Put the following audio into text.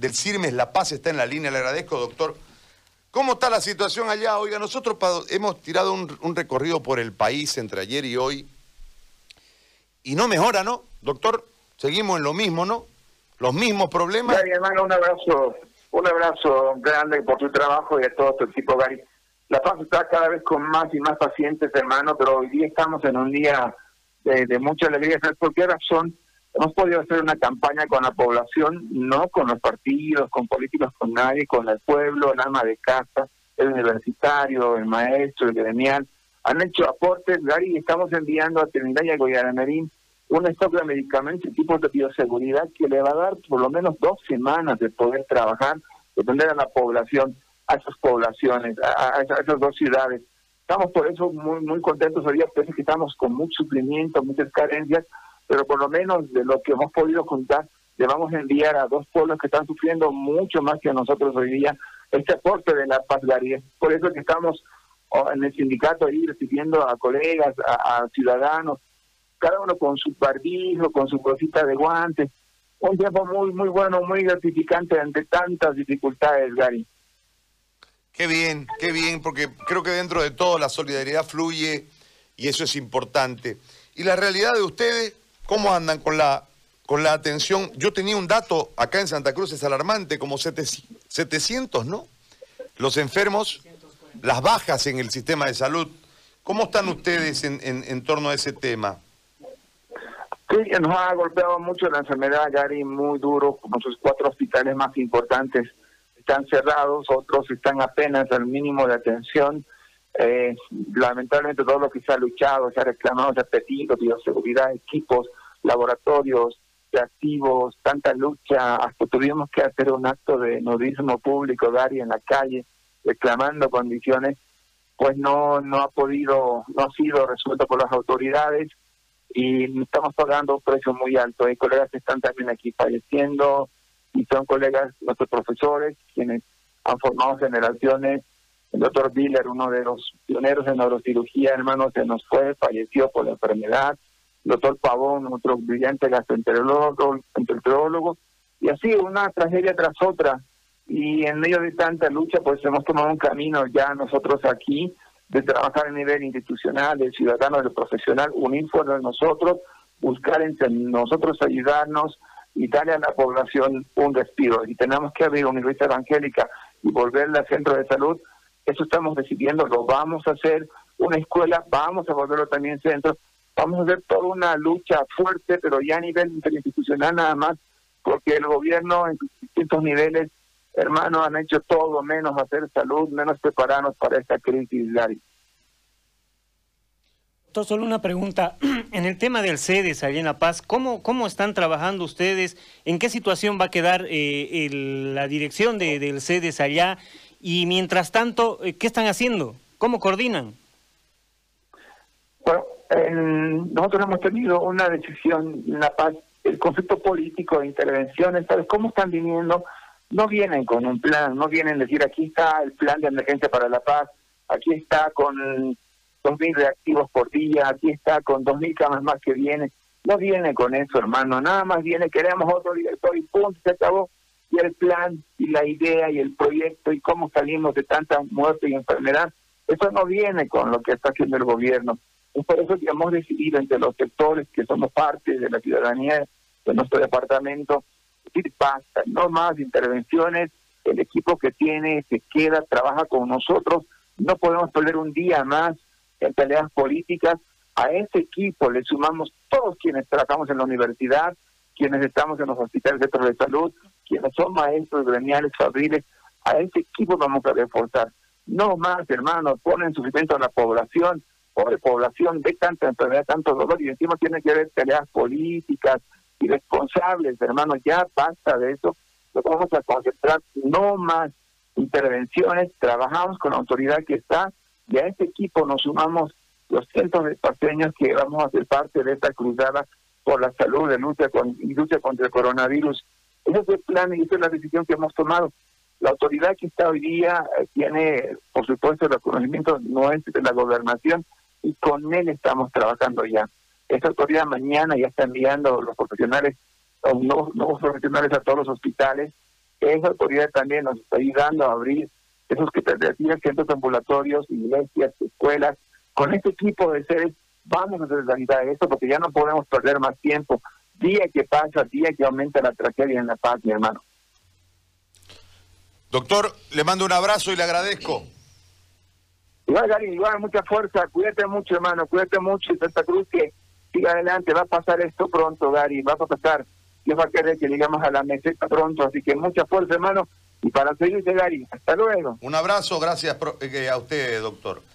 del CIRMES La Paz está en la línea, le agradezco, doctor. ¿Cómo está la situación allá? Oiga, nosotros hemos tirado un, recorrido por el país entre ayer y hoy y no mejora, ¿no? Doctor, seguimos en lo mismo, ¿no? Los mismos problemas. Gary, hermano, un abrazo, un abrazo grande por tu trabajo y a todo tu equipo, Gary. La Paz está cada vez con más y más pacientes, hermano, pero hoy día estamos en un día de, mucha alegría. ¿Sabes por qué razón? Hemos podido hacer una campaña con la población, no con los partidos, con políticos, con nadie, con el pueblo, el alma de casa, el universitario, el maestro, el gremial. Han hecho aportes, Gary, y estamos enviando a Trinidad y a Goyaramerín un stock de medicamentos y tipos de bioseguridad que le va a dar por lo menos dos semanas de poder trabajar, de atender a la población, a esas poblaciones, a, esas dos ciudades. Estamos por eso muy muy contentos hoy día, que estamos con mucho sufrimiento, muchas carencias, pero por lo menos de lo que hemos podido contar, le vamos a enviar a dos pueblos que están sufriendo mucho más que nosotros hoy día este aporte de la paz Por eso que estamos oh, en el sindicato ahí recibiendo a colegas, a, ciudadanos, cada uno con su barbijo, con su cosita de guantes. Un tiempo muy, muy bueno, muy gratificante ante tantas dificultades, Gary. Qué bien, qué bien, porque creo que dentro de todo la solidaridad fluye y eso es importante. Y la realidad de ustedes, ¿Cómo andan con la, con la atención? Yo tenía un dato acá en Santa Cruz, es alarmante, como 700, ¿no? Los enfermos, las bajas en el sistema de salud. ¿Cómo están ustedes en, en, torno a ese tema? Sí, nos ha golpeado mucho la enfermedad, Gary, muy duro. Nuestros cuatro hospitales más importantes están cerrados, otros están apenas al mínimo de atención. Eh, lamentablemente todo lo que se ha luchado, se ha reclamado, se ha pedido, bioseguridad, equipos, laboratorios activos, tanta lucha, hasta tuvimos que hacer un acto de nudismo público, Gary, en la calle, reclamando condiciones, pues no, no ha podido, no ha sido resuelto por las autoridades y estamos pagando un precio muy alto. Hay colegas que están también aquí falleciendo y son colegas, nuestros profesores, quienes han formado generaciones. El doctor Biller, uno de los pioneros en neurocirugía, hermano, se nos fue, falleció por la enfermedad doctor Pavón, otro brillante gastroenterólogo, y así una tragedia tras otra. Y en medio de tanta lucha, pues hemos tomado un camino ya nosotros aquí de trabajar a nivel institucional, del ciudadano, del profesional, unir fuerza nosotros, buscar entre nosotros ayudarnos y darle a la población un respiro. Y tenemos que abrir una iglesia evangélica y volverla al centro de salud. Eso estamos decidiendo, lo vamos a hacer. Una escuela, vamos a volverlo también centro Vamos a hacer toda una lucha fuerte, pero ya a nivel interinstitucional nada más, porque el gobierno en distintos niveles, hermanos, han hecho todo menos hacer salud, menos prepararnos para esta crisis. Solo una pregunta. En el tema del CEDES allá en La Paz, ¿cómo, cómo están trabajando ustedes? ¿En qué situación va a quedar eh, la dirección de, del CEDES allá? Y mientras tanto, eh, ¿qué están haciendo? ¿Cómo coordinan? Nosotros hemos tenido una decisión La Paz, el concepto político de intervenciones, ¿sabes cómo están viniendo? No vienen con un plan, no vienen a decir aquí está el plan de emergencia para La Paz, aquí está con 2.000 reactivos por día, aquí está con 2.000 camas más que vienen. No viene con eso, hermano, nada más viene, queremos otro director y punto, se acabó. Y el plan y la idea y el proyecto y cómo salimos de tanta muerte y enfermedad, eso no viene con lo que está haciendo el gobierno. Es por eso que hemos decidido entre los sectores que somos parte de la ciudadanía de nuestro departamento, decir basta, no más intervenciones, el equipo que tiene se queda, trabaja con nosotros, no podemos perder un día más en peleas políticas, a ese equipo le sumamos todos quienes trabajamos en la universidad, quienes estamos en los hospitales de salud, quienes son maestros gremiales, fabriles, a ese equipo vamos a reforzar. No más, hermanos, ponen sufrimiento a la población, población ve tanta enfermedad, tanto dolor y encima tiene que ver peleas políticas y responsables, hermanos, ya basta de eso, lo vamos a concentrar, no más intervenciones, trabajamos con la autoridad que está y a este equipo nos sumamos los cientos de paseños que vamos a ser parte de esta cruzada por la salud de lucha, con, lucha contra el coronavirus. Ese es el plan y esa es la decisión que hemos tomado. La autoridad que está hoy día eh, tiene, por supuesto, los conocimientos no es de la gobernación, y con él estamos trabajando ya. Esta autoridad mañana ya está enviando los profesionales, los nuevos, profesionales a todos los hospitales esa autoridad también nos está ayudando a abrir esos que centros ambulatorios, iglesias, escuelas. Con este equipo de seres vamos a realizar esto porque ya no podemos perder más tiempo. Día que pasa, día que aumenta la tragedia en La Paz, mi hermano. Doctor, le mando un abrazo y le agradezco. Igual, Gary, igual, mucha fuerza. Cuídate mucho, hermano. Cuídate mucho. Santa Cruz, que siga adelante. Va a pasar esto pronto, Gary. Va a pasar. Dios va a querer que llegamos a la meseta pronto. Así que mucha fuerza, hermano. Y para seguirse, Gary. Hasta luego. Un abrazo. Gracias a usted, doctor.